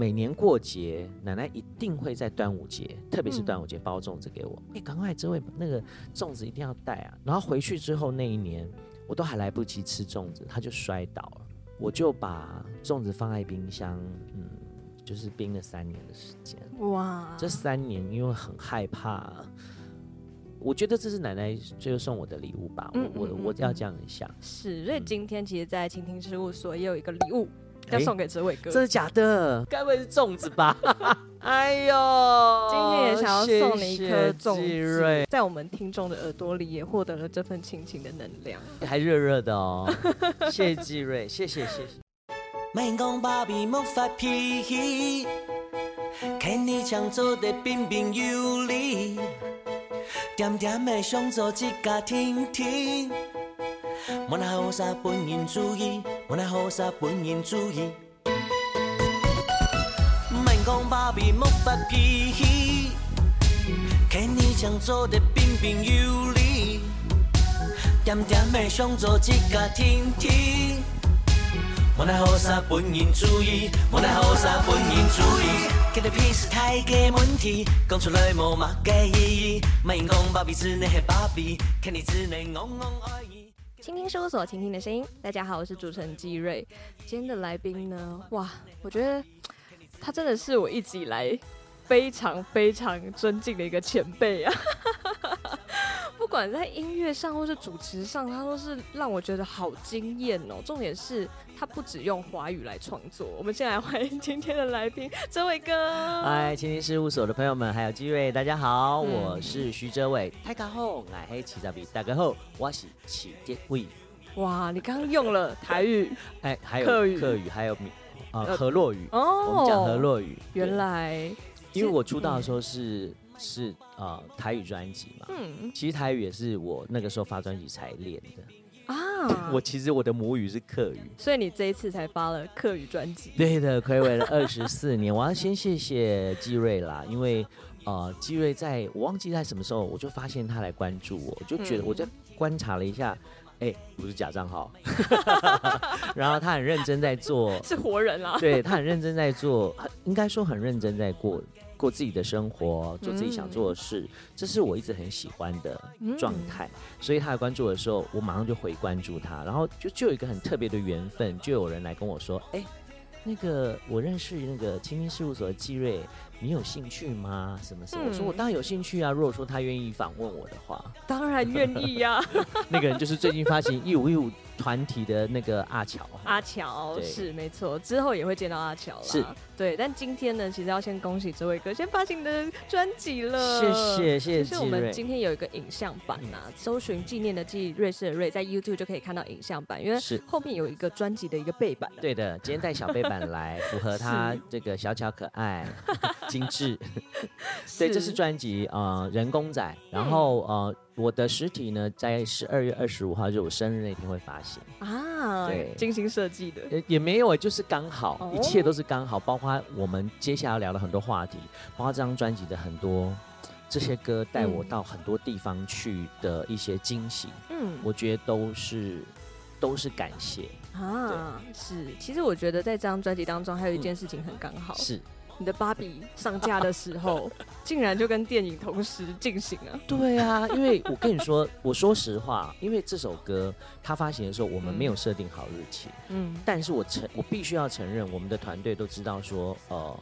每年过节，奶奶一定会在端午节，特别是端午节包粽子给我。哎、嗯，赶快，这位那个粽子一定要带啊！然后回去之后那一年，我都还来不及吃粽子，他就摔倒了。我就把粽子放在冰箱，嗯，就是冰了三年的时间。哇！这三年因为很害怕，我觉得这是奶奶最后送我的礼物吧。嗯嗯嗯我我我要这样想。是，所以今天其实，在倾听事务所也有一个礼物。要送给哲伟哥，真的假的？该不会是粽子吧？哎呦，今天也想要送你一颗粽子，在我们听众的耳朵里也获得了这份亲情的能量，还热热的哦。谢谢季瑞，谢谢谢谢。卖讲爸比莫发脾气，看你强做的彬彬有礼，点点的想做一家庭庭。莫那好啥本人主义，莫那好啥本人主义。免讲爸比莫发脾气，看你将做得彬彬有礼，点点的想做一家庭庭。莫那好啥本人主义，莫那好啥本人主义。给的屁是太个问题，讲出来无嘛个意义。免讲爸比只能黑爸比，看你只能戆戆而已。倾听事务所，倾听的声音。大家好，我是主持人季瑞。今天的来宾呢？哇，我觉得他真的是我一直以来非常非常尊敬的一个前辈啊。不管在音乐上或是主持上，他都是让我觉得好惊艳哦。重点是他不只用华语来创作。我们先来欢迎今天的来宾，哲伟哥。嗨，倾听事务所的朋友们，还有基瑞，大家好，嗯、我是徐哲伟。大家好，爱黑七十比大家好，我是七杰伟。哇，你刚刚用了台语，哎，还有客语，客语还有呃河洛语哦，我们讲河洛语。原来，因为我出道的时候是。嗯是啊、呃，台语专辑嘛。嗯，其实台语也是我那个时候发专辑才练的啊。我其实我的母语是客语，所以你这一次才发了客语专辑。对的，暌违了二十四年。我要先谢谢季瑞啦，因为呃，季瑞在我忘记在什么时候，我就发现他来关注我，我就觉得我在观察了一下，哎、欸，不是假账号，然后他很认真在做，是活人啦。对，他很认真在做，应该说很认真在过。过自己的生活，做自己想做的事，嗯、这是我一直很喜欢的状态。嗯、所以他来关注我的时候，我马上就回关注他，然后就就有一个很特别的缘分，就有人来跟我说：“哎、欸，那个我认识那个倾听事务所的季瑞，你有兴趣吗？什么什么？”嗯、我说：“我当然有兴趣啊！如果说他愿意访问我的话，当然愿意呀。”那个人就是最近发行一五一五团体的那个阿乔。阿乔是没错，之后也会见到阿乔了。是。对，但今天呢，其实要先恭喜这位哥先发行的专辑了。谢谢谢谢。其实我们今天有一个影像版呐、啊，搜寻纪念的纪瑞士的瑞，在 YouTube 就可以看到影像版，因为是后面有一个专辑的一个背板。对的，今天带小背板来，符合他 这个小巧可爱、精致。对，这是专辑呃人工仔，然后呃。我的实体呢，在十二月二十五号，就是我生日那天会发行啊。对，精心设计的也，也没有，就是刚好，哦、一切都是刚好，包括我们接下来聊的很多话题，包括这张专辑的很多这些歌带我到很多地方去的一些惊喜。嗯，我觉得都是都是感谢啊。是，其实我觉得在这张专辑当中，还有一件事情很刚好。嗯、是。你的芭比上架的时候，竟然就跟电影同时进行了。对啊，因为我跟你说，我说实话，因为这首歌它发行的时候，我们没有设定好日期。嗯，但是我承，我必须要承认，我们的团队都知道说，呃，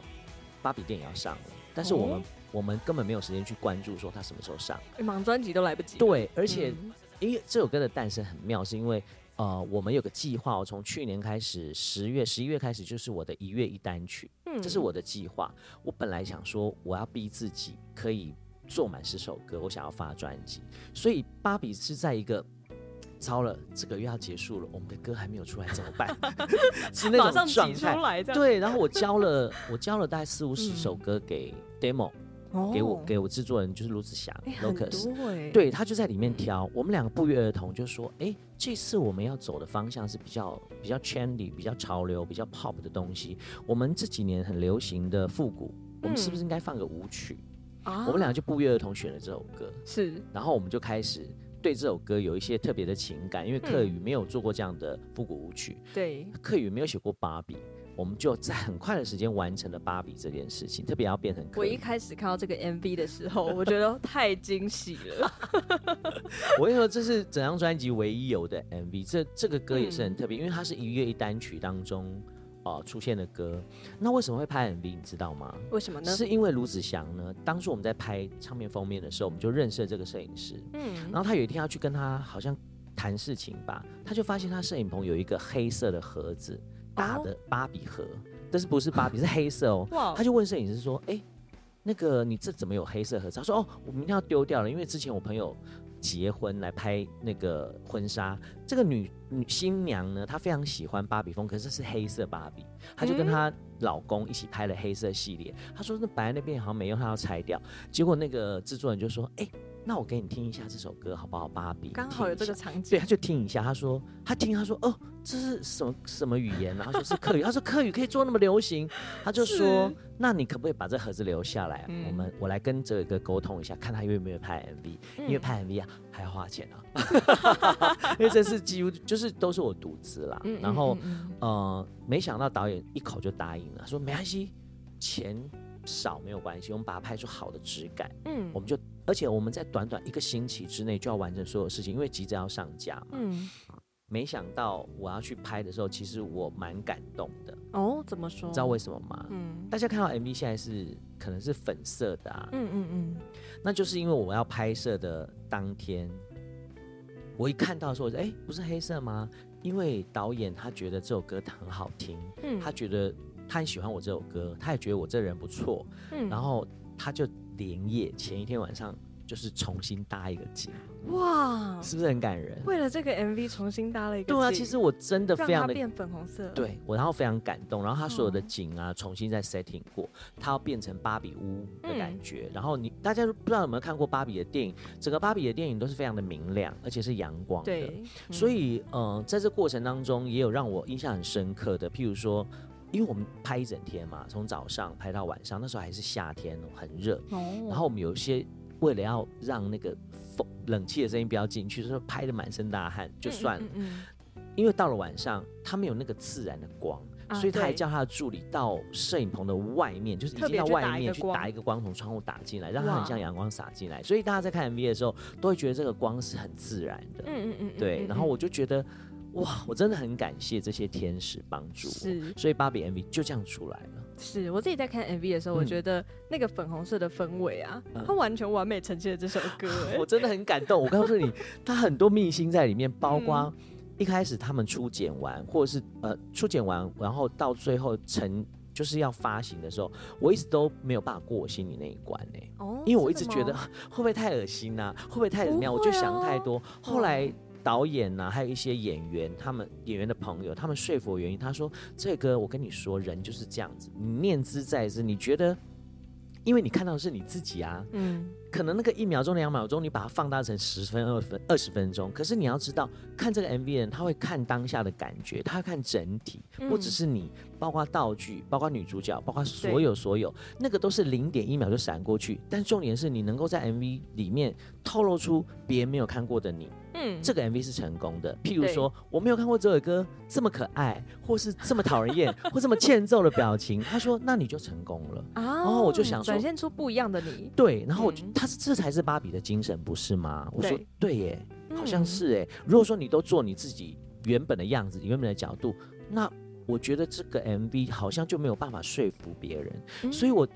芭比电影要上了，但是我们、哦、我们根本没有时间去关注说它什么时候上，忙专辑都来不及。对，而且、嗯、因为这首歌的诞生很妙，是因为。呃，我们有个计划，我从去年开始，十月、十一月开始，就是我的一月一单曲，嗯，这是我的计划。我本来想说，我要逼自己可以做满十首歌，我想要发专辑。所以芭比是在一个，糟了，这个月要结束了，我们的歌还没有出来，怎么办？是那种状态。对，然后我交了，我交了大概四五十首歌给 demo。给我给我制作人就是卢子祥，Lucas，对，他就在里面挑。我们两个不约而同就说，哎，这次我们要走的方向是比较比较 trendy、比较潮流、比较 pop 的东西。我们这几年很流行的复古，我们是不是应该放个舞曲？啊，我们两个就不约而同选了这首歌。是，然后我们就开始对这首歌有一些特别的情感，因为克宇没有做过这样的复古舞曲，对，克宇没有写过芭比。我们就在很快的时间完成了芭比这件事情，特别要变成。我一开始看到这个 MV 的时候，我觉得太惊喜了。我跟你说，这是整张专辑唯一有的 MV，这这个歌也是很特别，嗯、因为它是一月一单曲当中哦、呃、出现的歌。那为什么会拍 MV？你知道吗？为什么呢？是因为卢子祥呢，当初我们在拍唱片封面的时候，我们就认识了这个摄影师。嗯，然后他有一天要去跟他好像谈事情吧，他就发现他摄影棚有一个黑色的盒子。大的芭比盒，但是不是芭比，是黑色哦。他就问摄影师说：“哎、欸，那个你这怎么有黑色盒子？”他说：“哦，我明天要丢掉了，因为之前我朋友结婚来拍那个婚纱，这个女女新娘呢，她非常喜欢芭比风，可是是黑色芭比，她就跟她老公一起拍了黑色系列。她说那白那边好像没用，她要拆掉。结果那个制作人就说：‘哎、欸。’那我给你听一下这首歌好不好？芭比刚好有这个场景，对，他就听一下。他说他听，他说哦，这是什么什么语言？然后说是客语。他说客语可以做那么流行，他就说那你可不可以把这盒子留下来？嗯、我们我来跟这个沟通一下，看他愿不愿意拍 MV。嗯、因为拍 MV 啊还要花钱啊，因为这是几乎就是都是我独资啦。嗯、然后呃，没想到导演一口就答应了，说没关系，钱少没有关系，我们把它拍出好的质感。嗯，我们就。而且我们在短短一个星期之内就要完成所有事情，因为急着要上架嘛。嗯，没想到我要去拍的时候，其实我蛮感动的。哦，怎么说？你知道为什么吗？嗯，大家看到 MV 现在是可能是粉色的啊。嗯嗯嗯，那就是因为我要拍摄的当天，我一看到的时候，我说：“哎，不是黑色吗？”因为导演他觉得这首歌很好听，嗯，他觉得他很喜欢我这首歌，他也觉得我这人不错，嗯，然后他就。连夜前一天晚上就是重新搭一个景，哇，是不是很感人？为了这个 MV 重新搭了一个景，对啊，其实我真的非常的变粉红色，对我然后非常感动，然后他所有的景啊、哦、重新再 setting 过，它要变成芭比屋的感觉。嗯、然后你大家不知道有没有看过芭比的电影？整个芭比的电影都是非常的明亮，而且是阳光的。对，嗯、所以呃，在这过程当中也有让我印象很深刻的，譬如说。因为我们拍一整天嘛，从早上拍到晚上，那时候还是夏天哦，很热。哦。然后我们有一些为了要让那个风冷气的声音不要进去，所以拍的满身大汗就算了。嗯嗯嗯。因为到了晚上，他没有那个自然的光，所以他还叫他的助理到摄影棚的外面，就是已经到外面去打一个光，从窗户打进来，让它很像阳光洒进来。所以大家在看 MV 的时候，都会觉得这个光是很自然的。嗯嗯嗯。对，然后我就觉得。哇，我真的很感谢这些天使帮助我，是，所以芭比 MV 就这样出来了。是我自己在看 MV 的时候，我觉得那个粉红色的氛围啊，嗯、它完全完美呈现了这首歌。我真的很感动。我告诉你，它很多秘辛在里面，包括一开始他们初剪完，或者是呃初剪完，然后到最后成就是要发行的时候，我一直都没有办法过我心里那一关呢、欸。哦，因为我一直觉得 会不会太恶心呐、啊，会不会太怎么样？我就想太多。后来。导演呐、啊，还有一些演员，他们演员的朋友，他们说服我原因，他说：“这个我跟你说，人就是这样子，你念兹在兹，你觉得，因为你看到的是你自己啊，嗯，可能那个一秒钟、两秒钟，你把它放大成十分、二分、二十分钟，可是你要知道，看这个 MV 的人，他会看当下的感觉，他会看整体，不只是你，包括道具，包括女主角，包括所有所有，那个都是零点一秒就闪过去，但重点是你能够在 MV 里面透露出别人没有看过的你。”嗯，这个 MV 是成功的。譬如说，我没有看过这首歌这么可爱，或是这么讨人厌，或这么欠揍的表情。他说：“那你就成功了。”啊，然后我就想说，展现出不一样的你。对，然后我就，他是这才是芭比的精神，不是吗？我说对耶，好像是哎。如果说你都做你自己原本的样子，原本的角度，那我觉得这个 MV 好像就没有办法说服别人。所以我。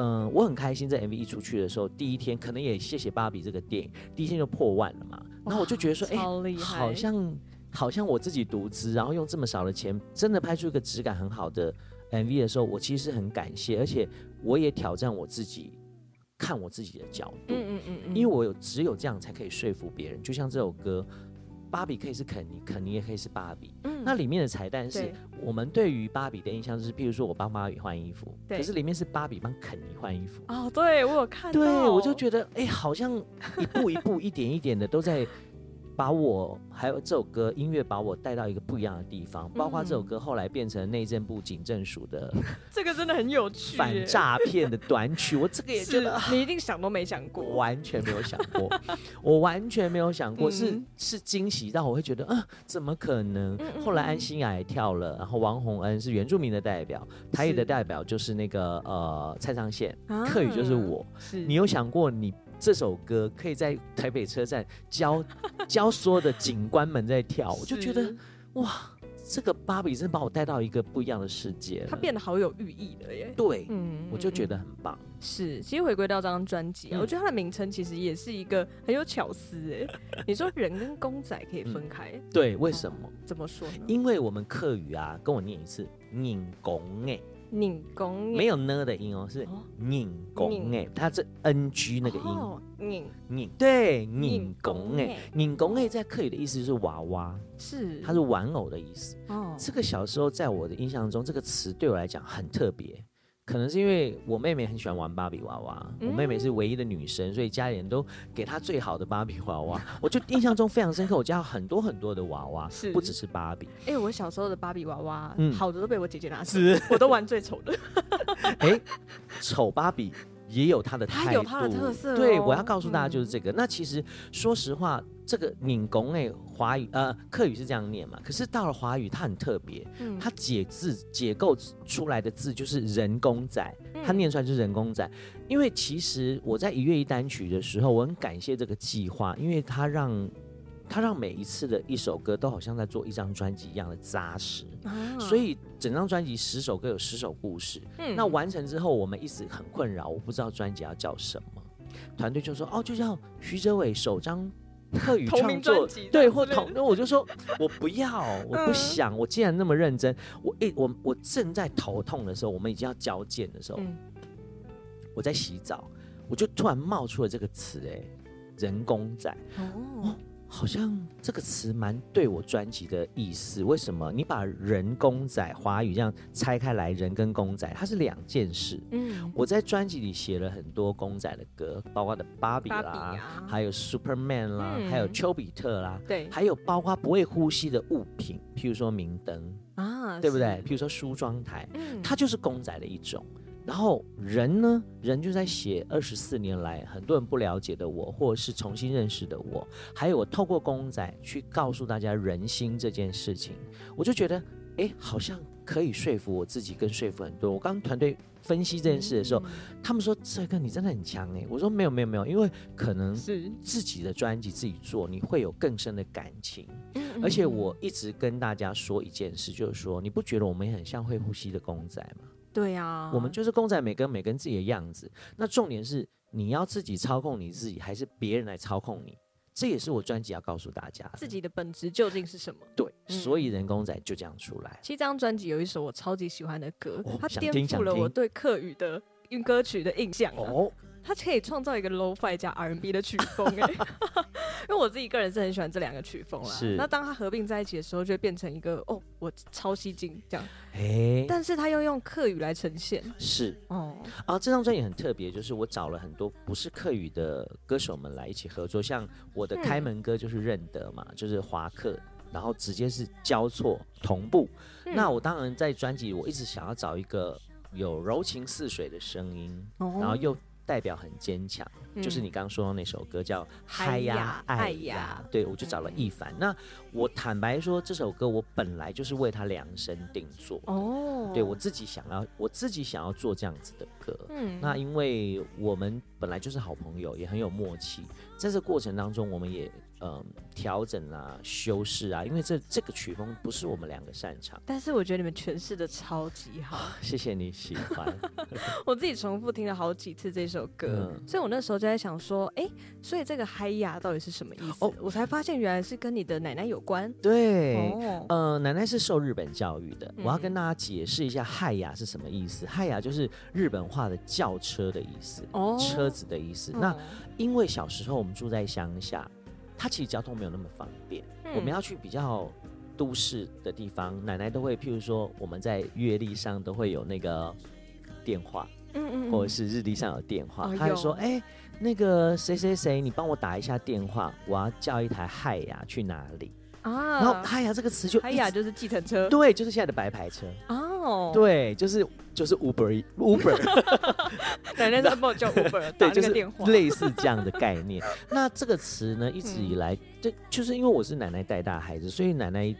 嗯，我很开心，这 MV 一出去的时候，第一天可能也谢谢芭比这个电影，第一天就破万了嘛。然后我就觉得说，哎、欸，好像好像我自己独资，然后用这么少的钱，真的拍出一个质感很好的 MV 的时候，我其实是很感谢，而且我也挑战我自己，看我自己的角度，嗯嗯嗯，嗯，因为我有只有这样才可以说服别人。就像这首歌。芭比可以是肯尼，肯尼也可以是芭比。嗯，那里面的彩蛋是我们对于芭比的印象，就是譬如说我帮芭比换衣服，可是里面是芭比帮肯尼换衣服。哦，对我有看到，对我就觉得，哎、欸，好像一步一步、一点一点的都在把我还有这首歌音乐把我带到一个不一样的地方，包括这首歌后来变成内政部警政署的，这个真的很有趣，反诈骗的短曲，我这个也觉得你一定想都没想过，完全没有想过，我完全没有想过，是是惊喜到我会觉得啊，怎么可能？后来安心亚也跳了，然后王洪恩是原住民的代表，台语的代表就是那个呃蔡昌宪，客语就是我，你有想过你？这首歌可以在台北车站教 教所有的警官们在跳，我就觉得哇，这个芭比真把我带到一个不一样的世界，它变得好有寓意的耶。对，嗯，我就觉得很棒。是，其实回归到这张专辑我觉得它的名称其实也是一个很有巧思哎。你说人跟公仔可以分开，嗯、对，为什么？怎么说呢？因为我们客语啊，跟我念一次，拧公哎。拧弓没有呢的音哦，是拧弓哎，它是 ng 那个音，拧。拧。对拧弓哎，拧弓哎在客语的意思就是娃娃，是。它是玩偶的意思。哦，这个小时候在我的印象中，这个词对我来讲很特别。可能是因为我妹妹很喜欢玩芭比娃娃，我妹妹是唯一的女生，所以家里人都给她最好的芭比娃娃。我就印象中非常深刻，我家有很多很多的娃娃，是不只是芭比。哎，我小时候的芭比娃娃，好的都被我姐姐拿走，我都玩最丑的。哎，丑芭比。也有他的态度，它有它的特色。对，我要告诉大家就是这个。嗯、那其实说实话，这个闽工诶，华语呃客语是这样念嘛。可是到了华语，它很特别，嗯、它解字解构出来的字就是人工仔，它念出来就是人工仔。嗯、因为其实我在一月一单曲的时候，我很感谢这个计划，因为它让。他让每一次的一首歌都好像在做一张专辑一样的扎实，啊、所以整张专辑十首歌有十首故事。嗯，那完成之后，我们一直很困扰，我不知道专辑要叫什么。团队就说：“哦，就叫徐哲伟首张特语创作，对，或同。”那我就说：“我不要，我不想。嗯、我既然那么认真，我一我我正在头痛的时候，我们已经要交件的时候，嗯、我在洗澡，我就突然冒出了这个词，哎，人工仔。哦。好像这个词蛮对我专辑的意思。为什么？你把人公仔华语这样拆开来，人跟公仔它是两件事。嗯，我在专辑里写了很多公仔的歌，包括的芭比啦，啊、还有 Superman 啦，嗯、还有丘比特啦，对，还有包括不会呼吸的物品，譬如说明灯啊，对不对？譬如说梳妆台，嗯，它就是公仔的一种。然后人呢？人就在写二十四年来很多人不了解的我，或者是重新认识的我，还有我透过公仔去告诉大家人心这件事情，我就觉得，哎，好像可以说服我自己，跟说服很多。我刚团队分析这件事的时候，嗯、他们说：“这个你真的很强哎。”我说：“没有没有没有，因为可能是自己的专辑自己做，你会有更深的感情。而且我一直跟大家说一件事，就是说，你不觉得我们也很像会呼吸的公仔吗？”对呀、啊，我们就是公仔，每个人每个人自己的样子。那重点是你要自己操控你自己，还是别人来操控你？这也是我专辑要告诉大家，自己的本质究竟是什么？对，嗯、所以人工仔就这样出来。其实这张专辑有一首我超级喜欢的歌，哦、它颠覆了我对客语的歌曲的印象哦。它可以创造一个 low fi 加 R&B 的曲风哎，因为我自己个人是很喜欢这两个曲风啦。是，那当它合并在一起的时候，就会变成一个哦，我超吸睛这样。哎、欸，但是他又用客语来呈现。是哦，啊，这张专辑很特别，就是我找了很多不是客语的歌手们来一起合作，像我的开门歌就是认得嘛，嗯、就是华客，然后直接是交错同步。嗯、那我当然在专辑，我一直想要找一个有柔情似水的声音，哦、然后又。代表很坚强，嗯、就是你刚刚说的那首歌叫《嗨呀爱呀》，对，我就找了易凡。嗯、那我坦白说，这首歌我本来就是为他量身定做哦，对我自己想要，我自己想要做这样子的歌。嗯，那因为我们本来就是好朋友，也很有默契，在这过程当中，我们也。嗯，调整啊，修饰啊，因为这这个曲风不是我们两个擅长。但是我觉得你们诠释的超级好，谢谢你喜欢。我自己重复听了好几次这首歌，嗯、所以我那时候就在想说，哎、欸，所以这个嗨呀到底是什么意思？哦，我才发现原来是跟你的奶奶有关。对，哦、呃，奶奶是受日本教育的，嗯、我要跟大家解释一下嗨呀是什么意思。嗨呀就是日本话的轿车的意思，哦，车子的意思。哦、那因为小时候我们住在乡下。它其实交通没有那么方便，嗯、我们要去比较都市的地方，奶奶都会，譬如说我们在月历上都会有那个电话，嗯嗯，或者是日历上有电话，哦、他就说，哎、欸，那个谁谁谁，你帮我打一下电话，我要叫一台海雅去哪里啊？然后海雅这个词就哎呀就是计程车，对，就是现在的白牌车。哦，对，就是就是 Uber Uber，奶奶在帮我叫 Uber，对，就是类似这样的概念。那这个词呢，一直以来，就、嗯、就是因为我是奶奶带大孩子，所以奶奶。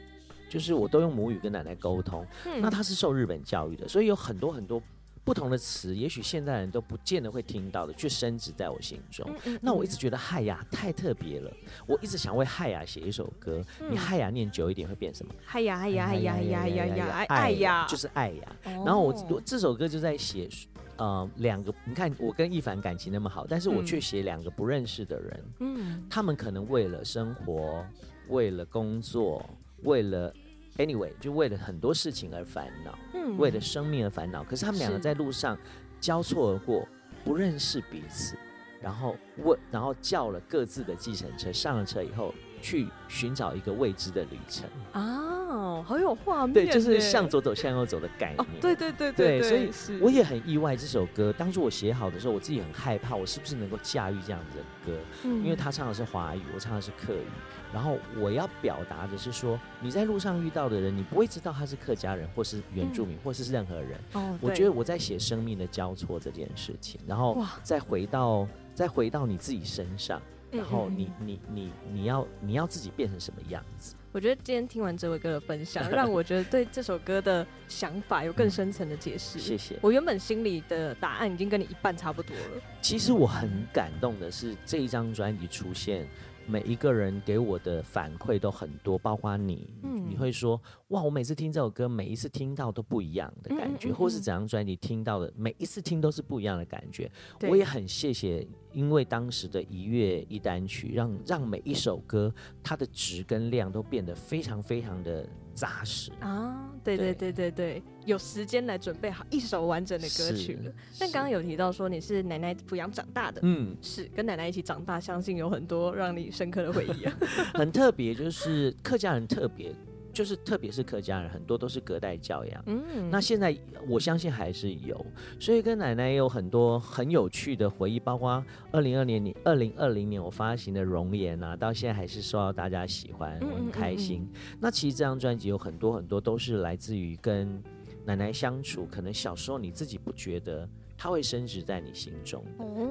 就是我都用母语跟奶奶沟通，嗯、那她是受日本教育的，所以有很多很多不同的词，也许现代人都不见得会听到的，却深植在我心中。嗯嗯嗯、那我一直觉得嗨呀太特别了，我一直想为嗨呀写一首歌。嗯、你嗨呀念久一点会变什么？海雅海雅海雅海雅海雅爱爱呀，就是爱呀。然后我我这首歌就在写，呃，两个你看我跟一凡感情那么好，但是我却写两个不认识的人，嗯，他们可能为了生活，为了工作。为了，anyway，就为了很多事情而烦恼，嗯，为了生命而烦恼。可是他们两个在路上交错而过，不认识彼此，然后问，然后叫了各自的计程车，上了车以后去寻找一个未知的旅程啊。哦，好有画面，对，就是向左走，向右走的概念。哦、对对对对，对，所以我也很意外，这首歌当初我写好的时候，我自己很害怕，我是不是能够驾驭这样子的歌？嗯，因为他唱的是华语，我唱的是客语，然后我要表达的是说，你在路上遇到的人，你不会知道他是客家人，或是原住民，嗯、或是任何人。哦，我觉得我在写生命的交错这件事情，然后再回到再回到你自己身上，然后你你你你要你要自己变成什么样子？我觉得今天听完这位哥的分享，让我觉得对这首歌的想法有更深层的解释。谢谢。我原本心里的答案已经跟你一半差不多了。其实我很感动的是这一张专辑出现。每一个人给我的反馈都很多，包括你，嗯、你会说哇，我每次听这首歌，每一次听到都不一样的感觉，嗯嗯嗯、或是怎样专辑听到的每一次听都是不一样的感觉。我也很谢谢，因为当时的一月一单曲，让让每一首歌它的值跟量都变得非常非常的扎实啊。对对对对对，有时间来准备好一首完整的歌曲了。但刚刚有提到说你是奶奶抚养长大的，嗯，是跟奶奶一起长大，相信有很多让你深刻的回忆啊。很特别，就是客家人特别，就是特别是客家人，很多都是隔代教养。嗯，那现在我相信还是有，所以跟奶奶也有很多很有趣的回忆，包括二零二零年、二零二零年我发行的《容颜》啊，到现在还是受到大家喜欢，我很开心。嗯嗯嗯，那其实这张专辑有很多很多都是来自于跟奶奶相处，可能小时候你自己不觉得它会升值在你心中，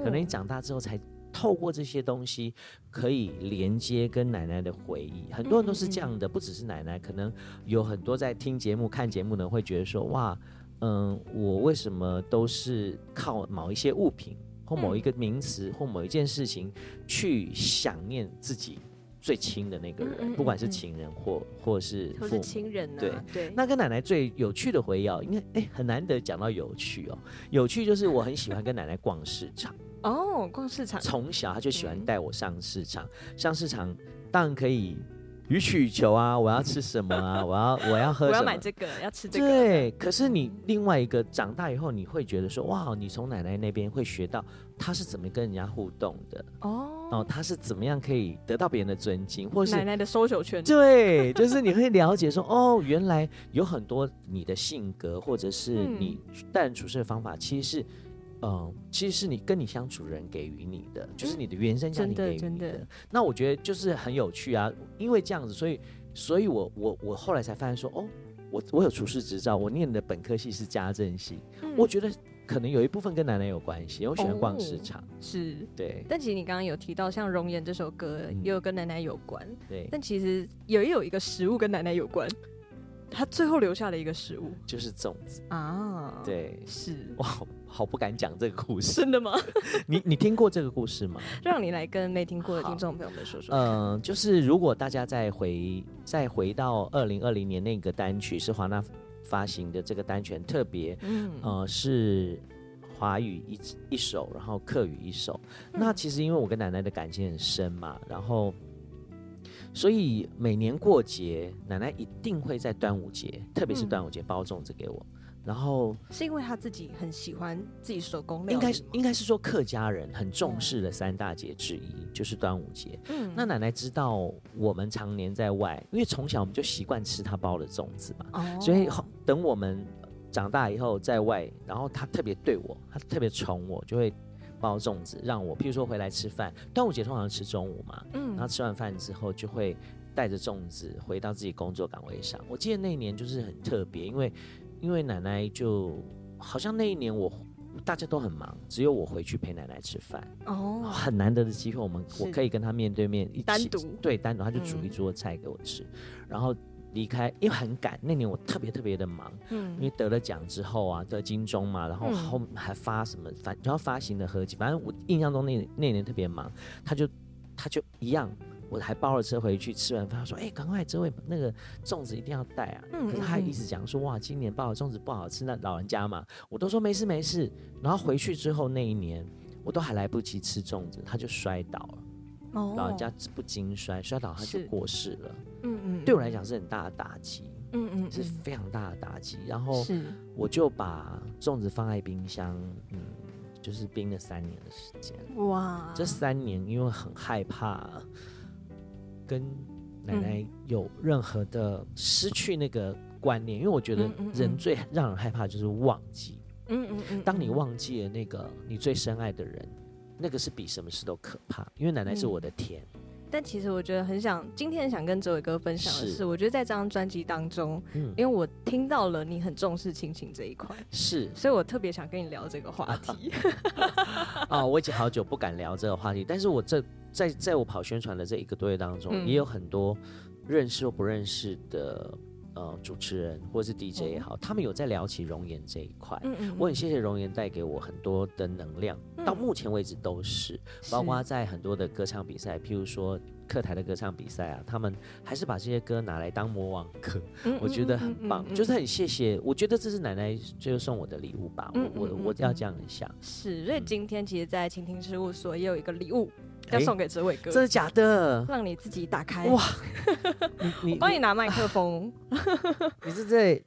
可能你长大之后才。透过这些东西，可以连接跟奶奶的回忆。很多人都是这样的，不只是奶奶，可能有很多在听节目、看节目呢会觉得说：哇，嗯，我为什么都是靠某一些物品或某一个名词或某一件事情去想念自己最亲的那个人，不管是情人或或是父母，或是亲人啊。对对。那跟奶奶最有趣的回忆，哦应该哎很难得讲到有趣哦。有趣就是我很喜欢跟奶奶逛市场。哦，逛市场，从小他就喜欢带我上市场，嗯、上市场当然可以予取予求啊，我要吃什么啊，我要我要喝什么，我要买这个，要吃这个。对，可是你另外一个长大以后，你会觉得说，哇，你从奶奶那边会学到他是怎么跟人家互动的哦，哦，他是怎么样可以得到别人的尊敬，或是奶奶的 social 圈，对，就是你会了解说，哦，原来有很多你的性格或者是你待人处事的方法，其实是。嗯，其实是你跟你相处人给予你的，就是你的原生家庭给予你的。真的，真的。那我觉得就是很有趣啊，因为这样子，所以，所以我我我后来才发现说，哦，我我有厨师执照，我念的本科系是家政系，嗯、我觉得可能有一部分跟奶奶有关系，我喜欢逛市场，哦、是对。但其实你刚刚有提到像《容颜》这首歌，也有跟奶奶有关，嗯、对。但其实也有一个食物跟奶奶有关。他最后留下了一个食物，就是粽子啊。对，是哇，好，不敢讲这个故事。真的吗？你你听过这个故事吗？让你来跟没听过的听众朋友们说说。嗯、呃，就是如果大家再回再回到二零二零年那个单曲是华纳发行的这个单曲特别，嗯呃是华语一一首，然后客语一首。嗯、那其实因为我跟奶奶的感情很深嘛，然后。所以每年过节，奶奶一定会在端午节，特别是端午节包粽子给我。嗯、然后是因为他自己很喜欢自己手工料理，应该是应该是说客家人很重视的三大节之一，嗯、就是端午节。嗯，那奶奶知道我们常年在外，因为从小我们就习惯吃她包的粽子嘛，哦、所以等我们长大以后在外，然后他特别对我，他特别宠我，就会包粽子让我，譬如说回来吃饭，端午节通常吃中午嘛，嗯，然后吃完饭之后就会带着粽子回到自己工作岗位上。我记得那一年就是很特别，因为因为奶奶就好像那一年我大家都很忙，只有我回去陪奶奶吃饭哦，很难得的机会，我们我可以跟她面对面一起单独对单独，她就煮一桌菜给我吃，嗯、然后。离开，因为很赶。那年我特别特别的忙，嗯，因为得了奖之后啊，得金钟嘛，然后后还发什么反，然后发行的合集，反正我印象中那那年特别忙。他就他就一样，我还包了车回去，吃完饭他说：“哎、欸，赶快这位那个粽子一定要带啊。嗯”可是他还一直讲说：“哇，今年包的粽子不好吃，那老人家嘛。”我都说没事没事。然后回去之后那一年，我都还来不及吃粽子，他就摔倒了。哦，老人家不经摔，摔倒他就过世了。嗯嗯，对我来讲是很大的打击，嗯嗯，是非常大的打击。然后我就把粽子放在冰箱，嗯，就是冰了三年的时间。哇，这三年因为很害怕跟奶奶有任何的失去那个观念，因为我觉得人最让人害怕就是忘记。嗯嗯嗯，当你忘记了那个你最深爱的人，那个是比什么事都可怕。因为奶奶是我的天。但其实我觉得很想，今天想跟哲伟哥分享的是，是我觉得在这张专辑当中，嗯，因为我听到了你很重视亲情这一块，是，所以我特别想跟你聊这个话题。啊，我已经好久不敢聊这个话题，但是我这在在我跑宣传的这一个多月当中，嗯、也有很多认识或不认识的。呃，主持人或者是 DJ 也好，嗯、他们有在聊起容颜这一块。嗯嗯，我很谢谢容颜带给我很多的能量，嗯、到目前为止都是，包括在很多的歌唱比赛，譬如说客台的歌唱比赛啊，他们还是把这些歌拿来当魔王歌，嗯、我觉得很棒，嗯嗯嗯、就是很谢谢。我觉得这是奶奶最后送我的礼物吧，我我要这样想。是，所以今天其实，在倾听事务所也有一个礼物。要送给哲伟哥，真的假的？让你自己打开哇！你我帮你拿麦克风。你是在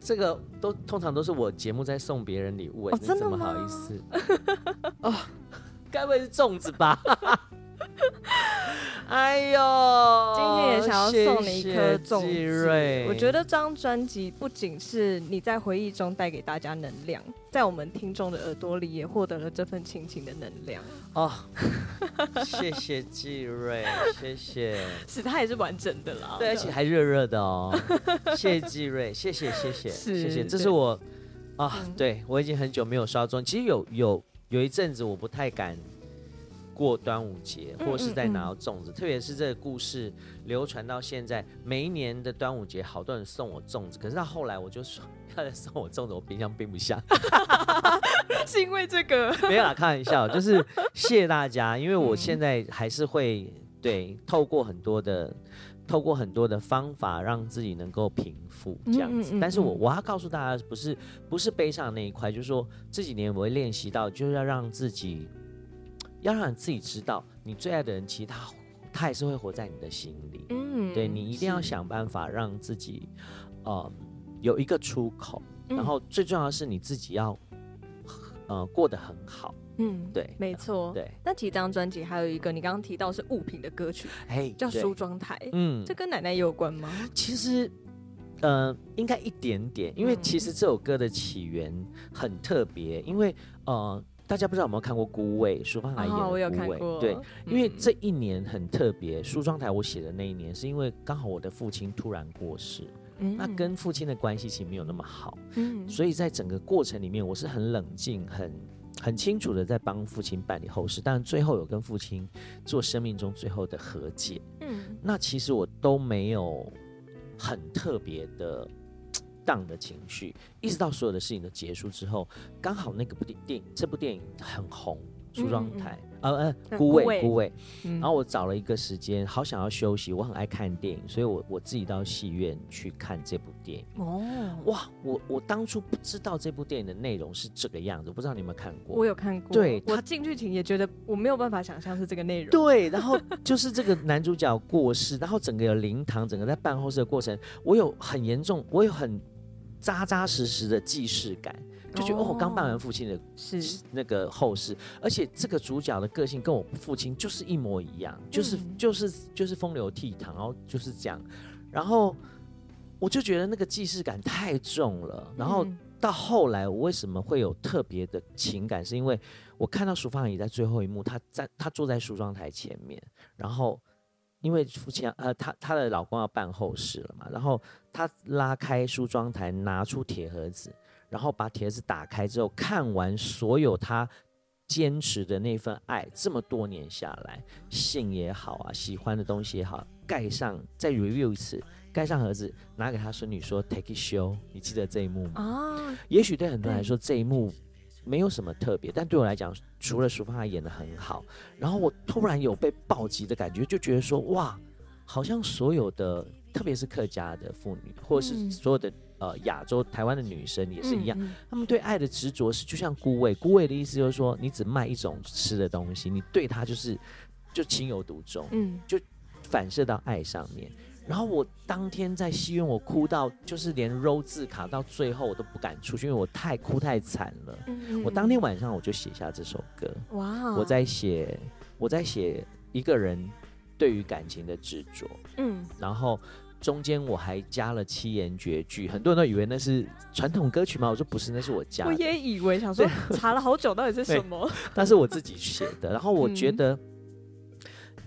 这个都通常都是我节目在送别人礼物哎，真的吗？怎么好意思？哦，该不会是粽子吧？哎呦，今天也想要送你一颗种子。我觉得这张专辑不仅是你在回忆中带给大家能量，在我们听众的耳朵里也获得了这份亲情的能量。哦，谢谢季瑞，谢谢。是，它也是完整的啦，对，而且还热热的哦。谢谢季瑞，谢谢谢谢谢谢，这是我啊，对我已经很久没有刷妆，其实有有有一阵子我不太敢。过端午节，或是在拿到粽子，嗯嗯嗯，特别是这个故事流传到现在，每一年的端午节，好多人送我粽子，可是到后来我就说，要来送我粽子，我冰箱冰不下，是因为这个？没有啦，开玩笑，就是谢谢大家，因为我现在还是会对透过很多的，透过很多的方法，让自己能够平复这样子。嗯嗯嗯嗯，但是我我要告诉大家，不是不是悲伤的那一块，就是说这几年我会练习到，就是要让自己。要让你自己知道，你最爱的人，其实他他也是会活在你的心里。嗯，对，你一定要想办法让自己，呃，有一个出口。嗯、然后最重要的是你自己要，呃，过得很好。嗯，对，没错。对，那几张专辑还有一个你刚刚提到是物品的歌曲，哎，叫梳妆台。嗯，这跟奶奶有关吗？其实，呃，应该一点点，因为其实这首歌的起源很特别，因为呃。大家不知道有没有看过《孤味》，淑芳来演的《孤味》。我有看过。对，因为这一年很特别，梳妆台我写的那一年，是因为刚好我的父亲突然过世，嗯、那跟父亲的关系其实没有那么好，嗯，所以在整个过程里面，我是很冷静、很很清楚的在帮父亲办理后事，但最后有跟父亲做生命中最后的和解，嗯，那其实我都没有很特别的。荡的情绪，一直到所有的事情都结束之后，刚好那个部电电影，这部电影很红，梳妆台，嗯、呃呃，孤味孤味，然后我找了一个时间，好想要休息，我很爱看电影，所以我我自己到戏院去看这部电影。哦，哇，我我当初不知道这部电影的内容是这个样子，不知道你有没有看过？我有看过，对，我进剧情也觉得我没有办法想象是这个内容。对，然后就是这个男主角过世，然后整个有灵堂，整个在办后事的过程，我有很严重，我有很。扎扎实实的既视感，就觉得哦，我刚办完父亲的是。那个后事，而且这个主角的个性跟我父亲就是一模一样，就是就是就是风流倜傥，然后就是这样，然后我就觉得那个既视感太重了，然后到后来，我为什么会有特别的情感？是因为我看到淑芳阿姨在最后一幕，她在她坐在梳妆台前面，然后因为夫妻呃，她她的老公要办后事了嘛，然后她拉开梳妆台，拿出铁盒子，然后把铁盒子打开之后，看完所有她坚持的那份爱，这么多年下来，信也好啊，喜欢的东西也好，盖上再 review 一次。盖上盒子，拿给她孙女说：“Take it show。”你记得这一幕吗？啊，也许对很多人来说这一幕没有什么特别，但对我来讲，除了淑芳她演的很好，然后我突然有被暴击的感觉，就觉得说：“哇，好像所有的，特别是客家的妇女，或者是所有的呃亚洲台湾的女生也是一样，他们对爱的执着是就像孤味。孤味的意思就是说，你只卖一种吃的东西，你对它就是就情有独钟，嗯，就反射到爱上面。”然后我当天在戏院，我哭到就是连 roll 字卡到最后我都不敢出去，因为我太哭太惨了。嗯、我当天晚上我就写下这首歌。哇！我在写，我在写一个人对于感情的执着。嗯。然后中间我还加了七言绝句，很多人都以为那是传统歌曲嘛，我说不是，那是我加的。我也以为，想说查了好久到底是什么，但是我自己写的。然后我觉得。嗯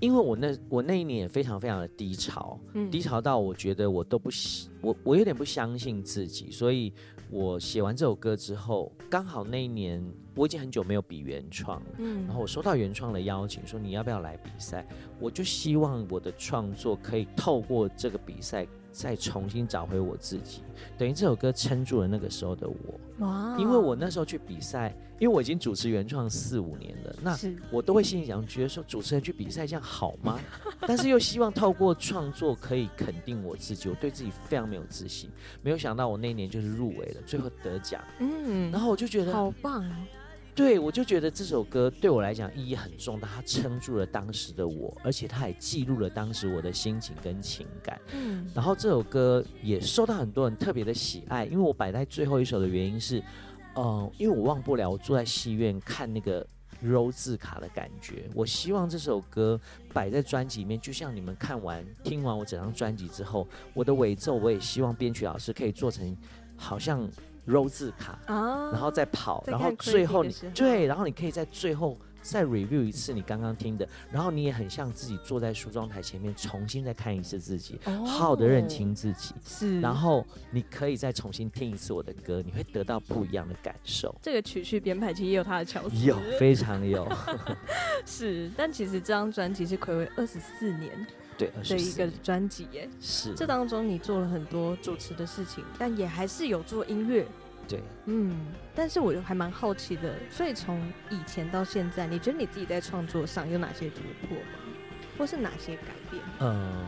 因为我那我那一年也非常非常的低潮，嗯、低潮到我觉得我都不我我有点不相信自己，所以我写完这首歌之后，刚好那一年我已经很久没有比原创，嗯，然后我收到原创的邀请，说你要不要来比赛？我就希望我的创作可以透过这个比赛。再重新找回我自己，等于这首歌撑住了那个时候的我。哇！因为我那时候去比赛，因为我已经主持原创四五年了，那我都会心里想，觉得说主持人去比赛这样好吗？但是又希望透过创作可以肯定我自己，我对自己非常没有自信。没有想到我那一年就是入围了，最后得奖。嗯，然后我就觉得好棒。对，我就觉得这首歌对我来讲意义很重大，它撑住了当时的我，而且它也记录了当时我的心情跟情感。嗯，然后这首歌也受到很多人特别的喜爱，因为我摆在最后一首的原因是，嗯、呃，因为我忘不了我坐在戏院看那个 roll 字卡的感觉。我希望这首歌摆在专辑里面，就像你们看完听完我整张专辑之后，我的尾奏我也希望编曲老师可以做成好像。Roll 字卡，哦、然后再跑，然后最后你对，然后你可以在最后再 review 一次你刚刚听的，然后你也很像自己坐在梳妆台前面重新再看一次自己，哦、好好的认清自己，是，然后你可以再重新听一次我的歌，你会得到不一样的感受。这个曲序编排其实也有它的巧思，有非常有，是，但其实这张专辑是暌违二十四年。对的一个专辑耶，是这当中你做了很多主持的事情，但也还是有做音乐。对，嗯，但是我还蛮好奇的，所以从以前到现在，你觉得你自己在创作上有哪些突破吗？或是哪些改变？嗯，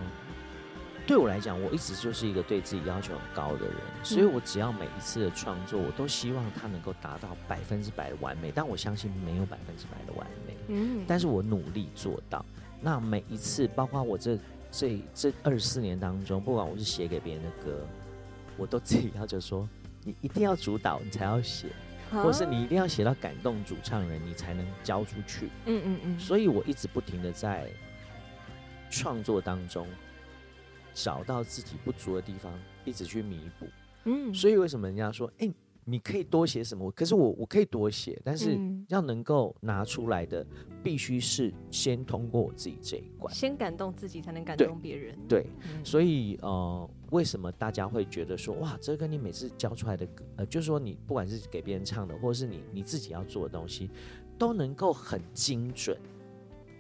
对我来讲，我一直就是一个对自己要求很高的人，所以我只要每一次的创作，我都希望它能够达到百分之百的完美，但我相信没有百分之百的完美，嗯，但是我努力做到。那每一次，包括我这这这二十四年当中，不管我是写给别人的歌，我都自己要求说，你一定要主导，你才要写，或是你一定要写到感动主唱人，你才能交出去。嗯嗯嗯。所以我一直不停的在创作当中找到自己不足的地方，一直去弥补。嗯。所以为什么人家说，哎、欸？你可以多写什么？可是我我可以多写，但是要能够拿出来的，必须是先通过我自己这一关，先感动自己，才能感动别人。对，所以呃，为什么大家会觉得说，哇，这跟你每次教出来的歌，呃，就是说你不管是给别人唱的，或者是你你自己要做的东西，都能够很精准，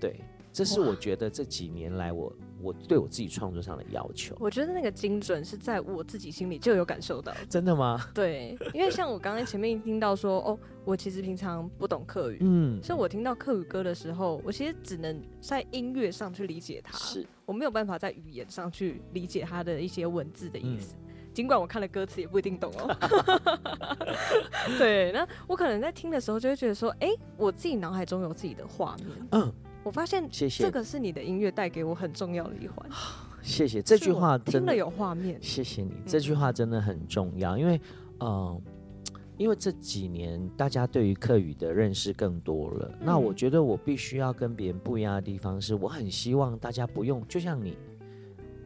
对。这是我觉得这几年来我我对我自己创作上的要求。我觉得那个精准是在我自己心里就有感受到。真的吗？对，因为像我刚才前面听到说，哦，我其实平常不懂客语，嗯，所以我听到客语歌的时候，我其实只能在音乐上去理解它，是我没有办法在语言上去理解它的一些文字的意思。嗯，尽管我看了歌词也不一定懂哦。对，那我可能在听的时候就会觉得说，哎，我自己脑海中有自己的画面，嗯。我发现，谢谢，这个是你的音乐带给我很重要的一环。谢谢，这句话真的有画面。谢谢你，这句话真的很重要，因为，嗯、呃，因为这几年大家对于客语的认识更多了。嗯、那我觉得我必须要跟别人不一样的地方是，我很希望大家不用，就像你，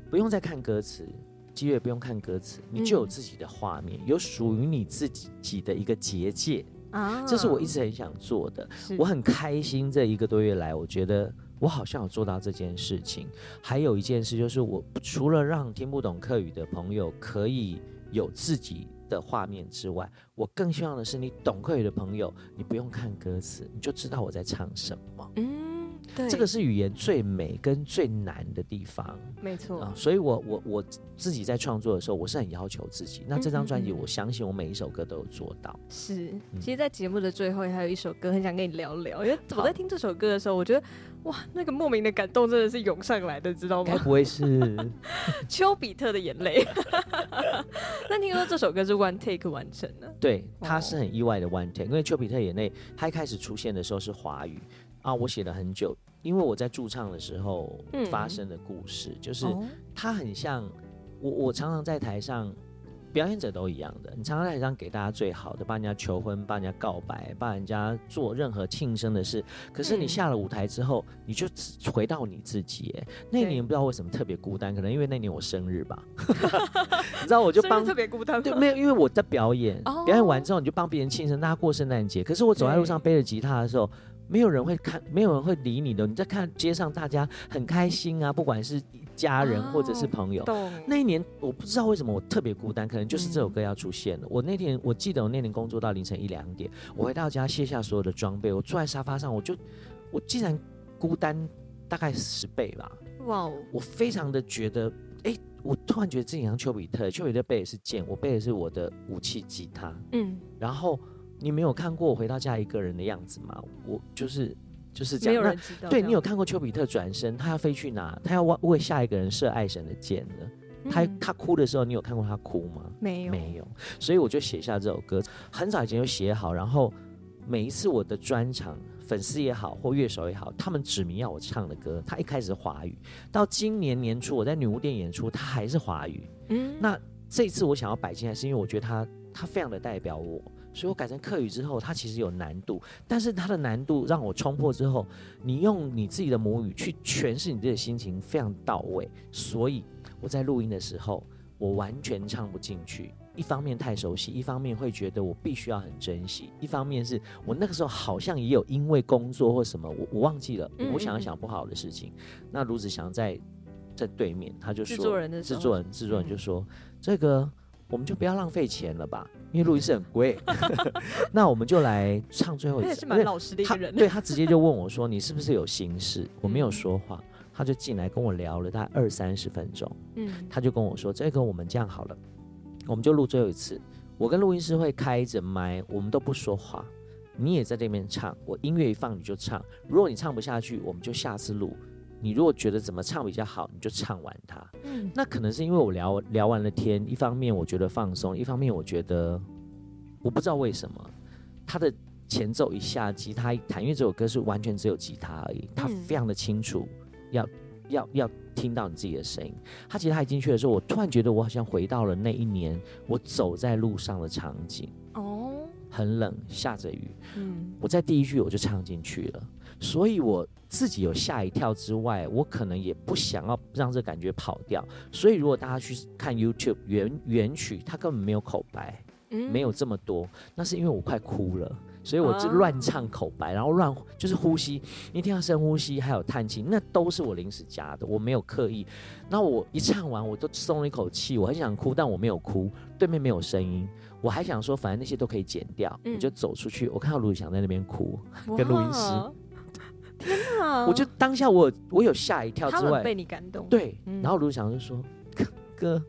不用再看歌词，激越不用看歌词，你就有自己的画面，嗯、有属于你自己的一个结界啊！这是我一直很想做的，我很开心。这一个多月来，我觉得我好像有做到这件事情。还有一件事就是，我除了让听不懂客语的朋友可以有自己的画面之外，我更希望的是，你懂客语的朋友，你不用看歌词，你就知道我在唱什么。嗯。对，这个是语言最美跟最难的地方，没错。啊，所以我我我自己在创作的时候，我是很要求自己。那这张专辑，我相信我每一首歌都有做到。是，其实，在节目的最后还有一首歌，很想跟你聊聊。因为我在听这首歌的时候，我觉得哇，那个莫名的感动真的是涌上来的，知道吗？该不会是 丘比特的眼泪？那听说这首歌是 one take 完成的，对，他是很意外的 one take，因为丘比特眼泪，他一开始出现的时候是华语。啊，我写了很久，因为我在驻唱的时候发生的故事，嗯、就是它很像我，我常常在台上，表演者都一样的，你常常在台上给大家最好的，帮人家求婚，帮人家告白，帮人家做任何庆生的事。可是你下了舞台之后，嗯、你就回到你自己。哎，那年不知道为什么特别孤单，可能因为那年我生日吧。你知道，我就帮特别孤单，对，没有，因为我在表演，表演完之后你就帮别人庆生，大家过圣诞节。可是我走在路上背着吉他的时候。没有人会看，没有人会理你的。你在看街上，大家很开心啊，不管是家人或者是朋友。哦、那一年，我不知道为什么我特别孤单，可能就是这首歌要出现了。嗯、我那天我记得我那年工作到凌晨一两点，我回到家卸下所有的装备，我坐在沙发上，我就我竟然孤单大概十倍吧。哇哦！我非常的觉得，哎，我突然觉得自己像丘比特，丘比特背的是剑，我背的是我的武器吉他。嗯，然后。你没有看过我回到家一个人的样子吗？我就是就是这样。没有人知道。对，你有看过丘比特转身，他要飞去哪？他要为下一个人射爱神的箭呢。他他哭的时候，你有看过他哭吗？没有，没有。所以我就写下这首歌，很早以前就写好。然后每一次我的专场，粉丝也好或乐手也好，他们指名要我唱的歌，他一开始是华语，到今年年初我在女巫店演出，他还是华语。嗯，那这一次我想要摆进来，是因为我觉得他他非常的代表我。所以我改成客语之后，它其实有难度，但是它的难度让我冲破之后，你用你自己的母语去诠释你自己的心情非常到位。所以我在录音的时候，我完全唱不进去。一方面太熟悉，一方面会觉得我必须要很珍惜，一方面是我那个时候好像也有因为工作或什么，我我忘记了，我想一想不好的事情。嗯嗯嗯，那卢子祥在在对面，他就说，制作人的制作人制作人就说这个。我们就不要浪费钱了吧，因为录音室很贵。那我们就来唱最后一次。他也是蛮老实的一个人。对，他直接就问我说：“你是不是有心事？”我没有说话，他就进来跟我聊了大概二三十分钟。嗯，他就跟我说：“这个我们这样好了，我们就录最后一次。我跟录音师会开着麦，我们都不说话，你也在这边唱。我音乐一放你就唱，如果你唱不下去，我们就下次录。”你如果觉得怎么唱比较好，你就唱完它。嗯，那可能是因为我聊聊完了天，一方面我觉得放松，一方面我觉得我不知道为什么，他的前奏一下，吉他一弹，因为这首歌是完全只有吉他而已，他非常的清楚，要要要听到你自己的声音。他吉他一进去的时候，我突然觉得我好像回到了那一年我走在路上的场景。哦，很冷，下着雨。嗯，我在第一句我就唱进去了。所以我自己有吓一跳之外，我可能也不想要让这感觉跑掉。所以如果大家去看 YouTube 原原曲，它根本没有口白，嗯，没有这么多。那是因为我快哭了，所以我就乱唱口白，然后乱就是呼吸，一定要深呼吸还有叹气，那都是我临时加的，我没有刻意。那我一唱完，我都松了一口气，我很想哭，但我没有哭，对面没有声音，我还想说，反正那些都可以剪掉，我就走出去，我看到卢宇翔在那边哭，跟录音师。天哪！我就当下我我有吓一跳之外，被你感动。对，嗯、然后卢翔就说：“哥，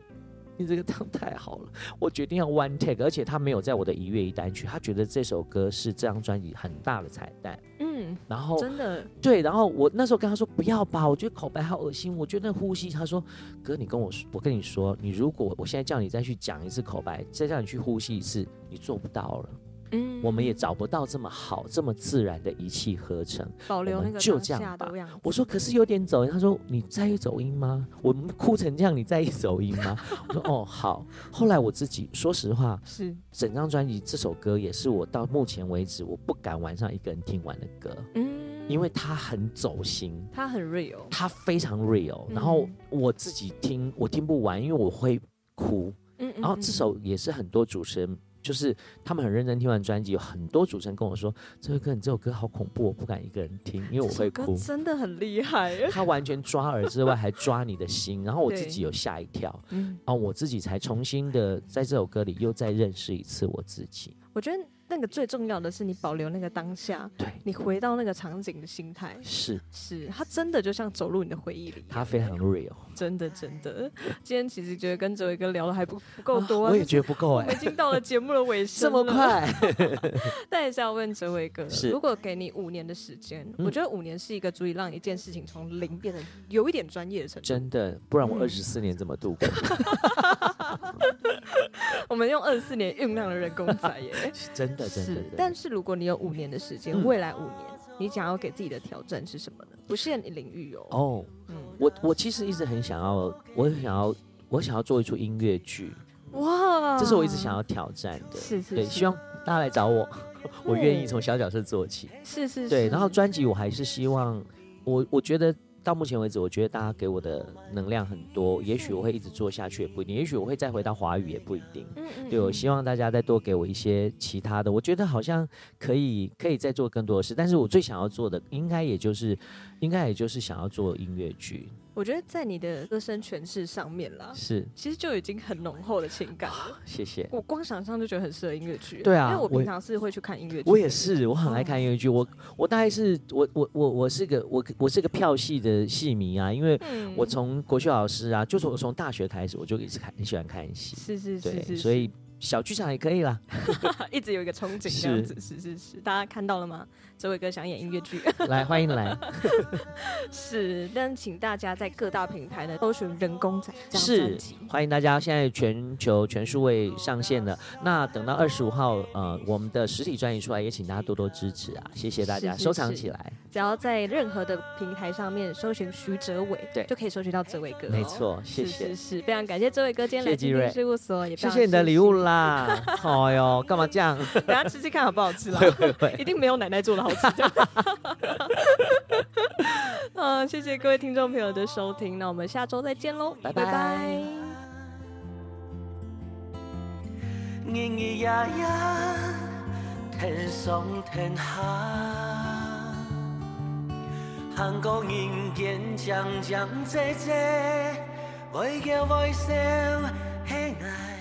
你这个唱太好了，我决定要 one take。”而且他没有在我的一月一单曲，他觉得这首歌是这张专辑很大的彩蛋。嗯，然后真的对，然后我那时候跟他说：“不要吧，我觉得口白好恶心，我觉得那呼吸。”他说：“哥，你跟我说，我跟你说，你如果我现在叫你再去讲一次口白，再叫你去呼吸一次，你做不到了。”嗯，我们也找不到这么好、这么自然的一气呵成，保留那个就这样吧。我说，可是有点走音。他说，你在意走音吗？我们哭成这样，你在意走音吗？我说，哦，好。后来我自己说实话，是整张专辑这首歌也是我到目前为止我不敢晚上一个人听完的歌。嗯，因为它很走心，它很 real，它非常 real。然后我自己听，我听不完，因为我会哭。嗯，嗯，嗯，然后这首也是很多主持人。就是他们很认真听完专辑，有很多主持人跟我说：“这首歌，你这首歌好恐怖，我不敢一个人听，因为我会哭。”真的很厉害，他完全抓耳之外还抓你的心，然后我自己有吓一跳，嗯，然后我自己才重新的在这首歌里又再认识一次我自己。我觉得。那个最重要的是你保留那个当下，对，你回到那个场景的心态，是是，它真的就像走入你的回忆里，它非常 real，真的真的。今天其实觉得跟哲伟哥聊的还不不够多，我也觉得不够哎，我们已经到了节目的尾 声，这么快。但也是要问哲伟哥，如果给你五年的时间，我觉得五年是一个足以让一件事情从零变得有一点专业的程度，真的，不然我二十四年怎么度过？我们用二十四年酝酿的人工仔耶，真的真的。但是如果你有五年的时间，嗯，未来五年你想要给自己的挑战是什么呢？不限领域哦。哦，嗯，我我其实一直很想要，我很想要，我想要做一出音乐剧。哇，这是我一直想要挑战的。是是，是，对，希望大家来找我，我愿意从小角色做起。是是，是，对。然后专辑我还是希望，我我觉得。到目前为止，我觉得大家给我的能量很多，也许我会一直做下去，也不一定；也许我会再回到华语，也不一定。对，我希望大家再多给我一些其他的，我觉得好像可以，可以再做更多的事。但是我最想要做的，应该也就是，应该也就是想要做音乐剧。我觉得在你的歌声诠释上面啦，是其实就已经很浓厚的情感了。谢谢。我光想象就觉得很适合音乐剧。对啊，因为我平常是会去看音乐剧。我也是，我很爱看音乐剧。我我大概是我我我我是个我我是个票戏的戏迷啊，因为我从国学老师啊，就是我从大学开始我就一直看很喜欢看戏。是是是是，所以小剧场也可以啦，一直有一个憧憬这样子。是是是，大家看到了吗？哲维哥想演音乐剧，来欢迎来。是，但请大家在各大平台呢搜寻《人工仔》。是，欢迎大家，现在全球全数位上线了。那等到二十五号，呃，我们的实体专辑出来，也请大家多多支持啊！谢谢大家，是是是收藏起来。只要在任何的平台上面搜寻徐哲伟，对，就可以搜寻到哲伟哥。没错，谢谢，是，非常感谢哲伟哥今天来听听事务所，也谢谢你的礼物啦。哎呦，干嘛这样？等下吃吃看好不好吃啦？会会会，一定没有奶奶做的好吃的。好，谢谢各位听众朋友的收听，那我们下周再见喽，拜拜。拜拜。日日夜夜，天上天下，韩国人间将将济济，为叫为笑，喜爱。